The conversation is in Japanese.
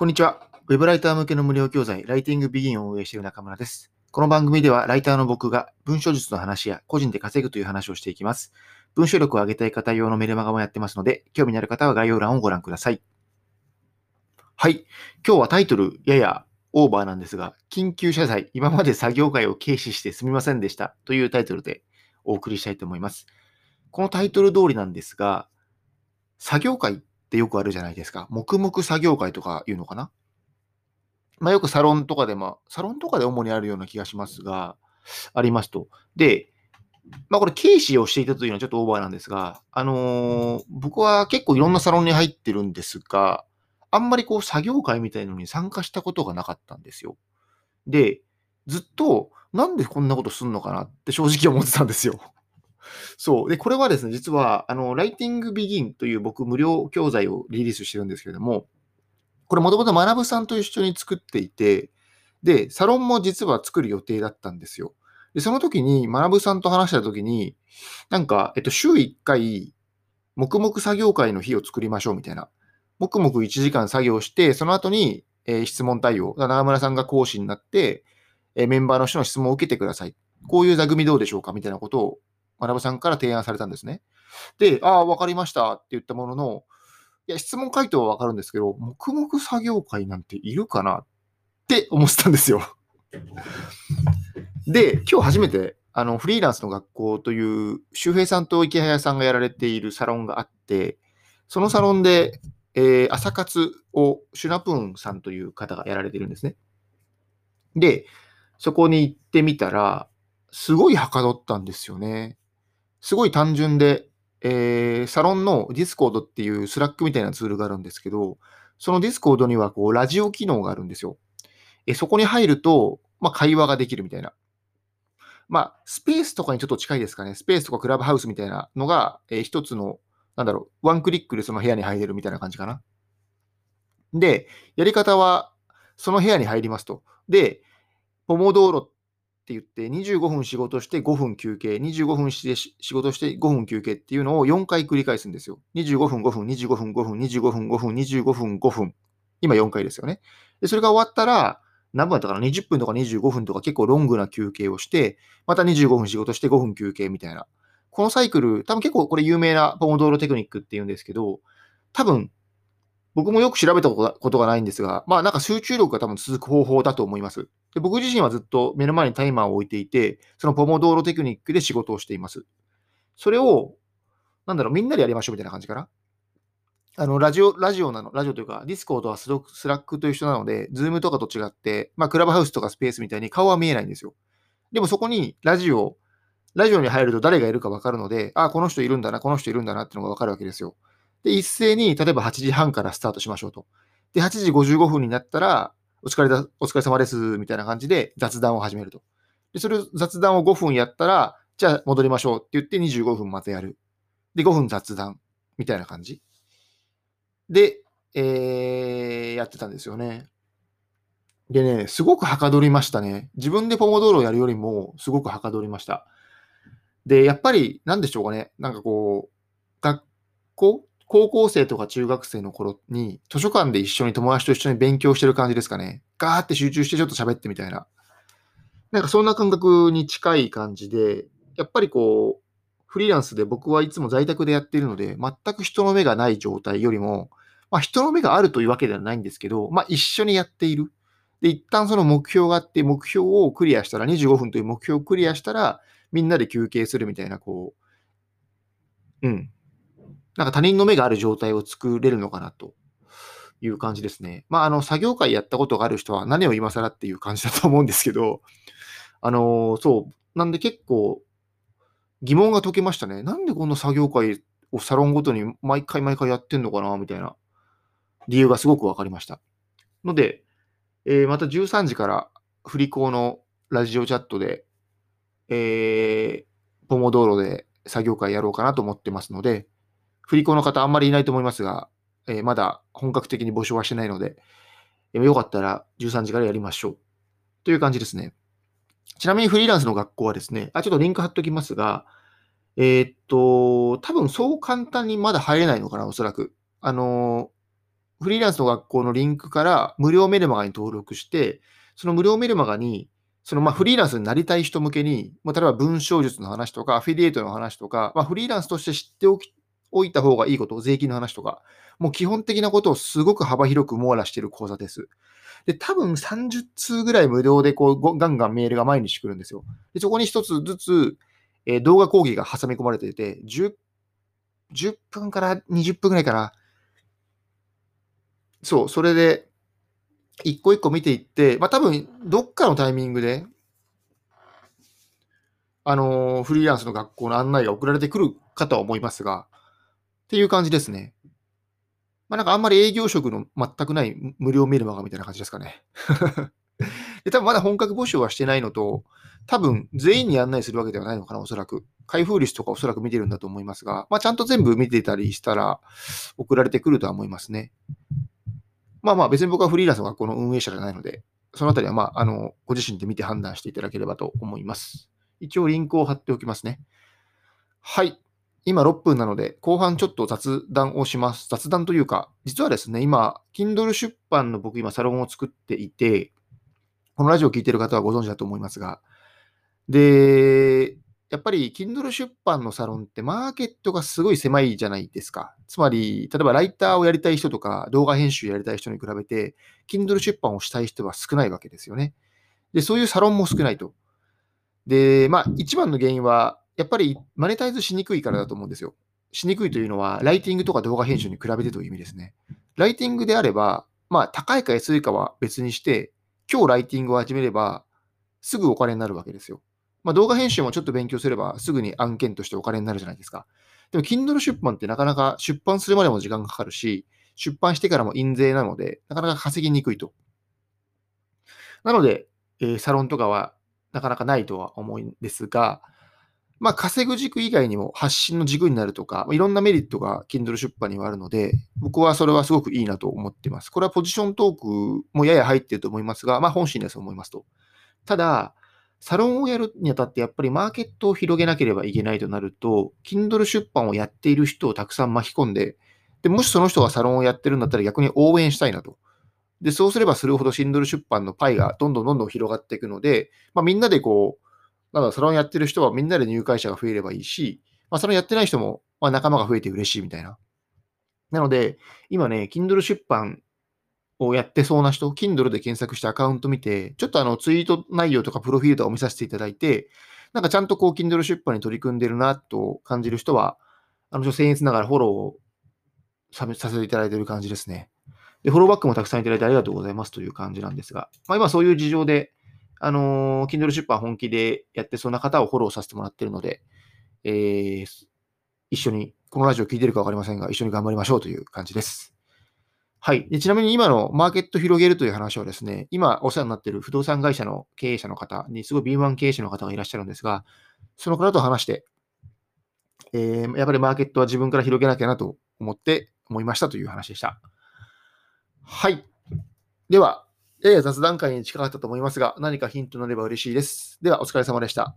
こんにちは。ウェブライター向けの無料教材、ライティングビギンを運営している中村です。この番組では、ライターの僕が文章術の話や個人で稼ぐという話をしていきます。文章力を上げたい方用のメルマガもやってますので、興味のある方は概要欄をご覧ください。はい。今日はタイトル、ややオーバーなんですが、緊急謝罪、今まで作業会を軽視してすみませんでしたというタイトルでお送りしたいと思います。このタイトル通りなんですが、作業会ってよくあるじゃないですか。黙々作業会とかいうのかな？まあ、よくサロンとかで、まあ、サロンとかで主にあるような気がしますが、ありますと。で、まあ、これ、軽視をしていたというのはちょっとオーバーなんですが、あのー僕は結構いろんなサロンに入ってるんですが、あんまりこう作業会みたいのに参加したことがなかったんですよ。で、ずっと、なんでこんなことすんのかなって正直思ってたんですよ。そう。で、これはですね、実は、あの、ライティングビギンという僕無料教材をリリースしてるんですけれども、これもともと学さんと一緒に作っていて、で、サロンも実は作る予定だったんですよ。で、その時に学さんと話した時に、なんか、えっと、週1回、黙々作業会の日を作りましょうみたいな。黙々1時間作業して、その後に、えー質問対応。長村さんが講師になって、えーメンバーの人の質問を受けてください。こういう座組どうでしょうかみたいなことを学さんから提案されたんですね。で、ああ、わかりましたって言ったものの、いや、質問回答はわかるんですけど、黙々作業会なんているかなって思ってたんですよ。で、今日初めて、あの、フリーランスの学校という、周平さんと池早さんがやられているサロンがあって、そのサロンで、えー朝活をシュナプーンさんという方がやられてるんですね。で、そこに行ってみたら、すごいはかどったんですよね。すごい単純で、えーサロンの Discord っていう Slack みたいなツールがあるんですけど、その Discord にはこうラジオ機能があるんですよ。えそこに入ると、まあ、会話ができるみたいな。まあ、スペースとかにちょっと近いですかね。スペースとかクラブハウスみたいなのが、えー一つの、なんだろう、ワンクリックでその部屋に入れるみたいな感じかな。で、やり方は、その部屋に入りますと。で、ポモドーロって言って、25分仕事して5分休憩、25分し仕事して5分休憩っていうのを4回繰り返すんですよ。25分、5分、25分、5分、25分、5分、25分、5分。今4回ですよね。で、それが終わったら、何分だったかな ?20 分とか25分とか結構ロングな休憩をして、また25分仕事して5分休憩みたいな。このサイクル、多分結構これ有名なポモドーロテクニックっていうんですけど、多分、僕もよく調べたことがないんですが、まあなんか集中力が多分続く方法だと思います。で僕自身はずっと目の前にタイマーを置いていて、そのポモドーロテクニックで仕事をしています。それを、なんだろう、みんなでやりましょうみたいな感じかな。あの、ラジオ、ラジオなの、ラジオというか、ディスコードはスラックと一緒なので、ズームとかと違って、まあ、クラブハウスとかスペースみたいに顔は見えないんですよ。でもそこにラジオ、ラジオに入ると誰がいるか分かるので、あ、この人いるんだな、この人いるんだなっていうのが分かるわけですよ。で、一斉に、例えば8時半からスタートしましょうと。で、8時55分になったら、お疲れだ、お疲れ様です、みたいな感じで雑談を始めると。で、それを雑談を5分やったら、じゃあ戻りましょうって言って25分またやる。で、5分雑談、みたいな感じ。で、えー、やってたんですよね。でね、すごくはかどりましたね。自分でポモドーロをやるよりも、すごくはかどりました。で、やっぱり、なんでしょうかね。なんかこう、学校高校生とか中学生の頃に、図書館で一緒に友達と一緒に勉強してる感じですかね。ガーって集中してちょっと喋ってみたいな。なんかそんな感覚に近い感じで、やっぱりこう、フリーランスで僕はいつも在宅でやっているので、全く人の目がない状態よりも、まあ人の目があるというわけではないんですけど、まあ一緒にやっている。で、一旦その目標があって、目標をクリアしたら、25分という目標をクリアしたら、みんなで休憩するみたいな、こう、うん。なんか他人の目がある状態を作れるのかなという感じですね。まあ、あの、作業会やったことがある人は何を今更っていう感じだと思うんですけど、あのそう。なんで結構疑問が解けましたね。なんでこんな作業会をサロンごとに毎回毎回やってんのかなみたいな理由がすごくわかりました。ので、えーまた13時から振り子のラジオチャットで、えー、ポモドーロで作業会やろうかなと思ってますので、振り子の方あんまりいないと思いますが、えーまだ本格的に募集はしてないので、えーよかったら13時からやりましょう。という感じですね。ちなみにフリーランスの学校はですね、あ、ちょっとリンク貼っときますが、えーっと、多分そう簡単にまだ入れないのかな、おそらく。あのフリーランスの学校のリンクから無料メルマガに登録して、その無料メルマガに、そのまあフリーランスになりたい人向けに、まあ、例えば文章術の話とか、アフィリエイトの話とか、まあ、フリーランスとして知っておきおいた方がいいこと、税金の話とか、もう基本的なことをすごく幅広く網羅している講座です。で、多分30通ぐらい無料でこうガンガンメールが毎日来るんですよ。でそこに一つずつ、えー、動画講義が挟み込まれていて、10, 10分から20分ぐらいかな。そう、それで、一個一個見ていって、まあ多分、どっかのタイミングで、あのー、フリーランスの学校の案内が送られてくるかとは思いますが、っていう感じですね。まあなんかあんまり営業職の全くない無料メルマガみたいな感じですかね。で、多分まだ本格募集はしてないのと、多分全員に案内するわけではないのかな、おそらく。開封率とかおそらく見てるんだと思いますが、まあちゃんと全部見てたりしたら送られてくるとは思いますね。まあまあ別に僕はフリーランスの学校の運営者じゃないので、そのあたりはまあ、あの、ご自身で見て判断していただければと思います。一応リンクを貼っておきますね。はい。今6分なので、後半ちょっと雑談をします。雑談というか、実はですね、今、Kindle 出版の僕今サロンを作っていて、このラジオを聴いている方はご存知だと思いますが、で、やっぱり Kindle 出版のサロンってマーケットがすごい狭いじゃないですか。つまり、例えばライターをやりたい人とか動画編集やりたい人に比べて、Kindle 出版をしたい人は少ないわけですよね。で、そういうサロンも少ないと。で、まあ、一番の原因は、やっぱりマネタイズしにくいからだと思うんですよ。しにくいというのは、ライティングとか動画編集に比べてという意味ですね。ライティングであれば、まあ、高いか安いかは別にして、今日ライティングを始めれば、すぐお金になるわけですよ。まあ、動画編集もちょっと勉強すれば、すぐに案件としてお金になるじゃないですか。でも、Kindle 出版ってなかなか出版するまでも時間がかかるし、出版してからも印税なので、なかなか稼ぎにくいと。なので、えー、サロンとかはなかなかないとは思うんですが、まあ、稼ぐ軸以外にも発信の軸になるとか、いろんなメリットが Kindle 出版にはあるので、僕はそれはすごくいいなと思っています。これはポジショントークもやや入っていると思いますが、まあ、本心ですと思いますと。ただ、サロンをやるにあたってやっぱりマーケットを広げなければいけないとなると、Kindle 出版をやっている人をたくさん巻き込んで、でもしその人がサロンをやってるんだったら逆に応援したいなと。で、そうすればするほど Kindle 出版のパイがどんどんどんどん広がっていくので、まあ、みんなでこう、なので、サロンやってる人はみんなで入会者が増えればいいし、まあ、サロンやってない人も、まあ、仲間が増えて嬉しいみたいな。なので、今ね、Kindle 出版をやってそうな人、Kindle で検索してアカウント見て、ちょっとあのツイート内容とかプロフィールとかを見させていただいて、なんかちゃんとこう Kindle 出版に取り組んでるなと感じる人は、あの、僭越ながらフォローをさせていただいている感じですね。で、フォローバックもたくさんいただいてありがとうございますという感じなんですが、まあ今そういう事情で、あのー、Kindle 出版本気でやってそうな方をフォローさせてもらってるので、えー、一緒に、このラジオ聞いてるかわかりませんが、一緒に頑張りましょうという感じです。はい。でちなみに今のマーケット広げるという話はですね、今お世話になっている不動産会社の経営者の方に、すごい敏腕経営者の方がいらっしゃるんですが、その方と話して、えー、やっぱりマーケットは自分から広げなきゃなと思って思いましたという話でした。はい。では、やや雑談会に近かったと思いますが、何かヒントになれば嬉しいです。では、お疲れ様でした。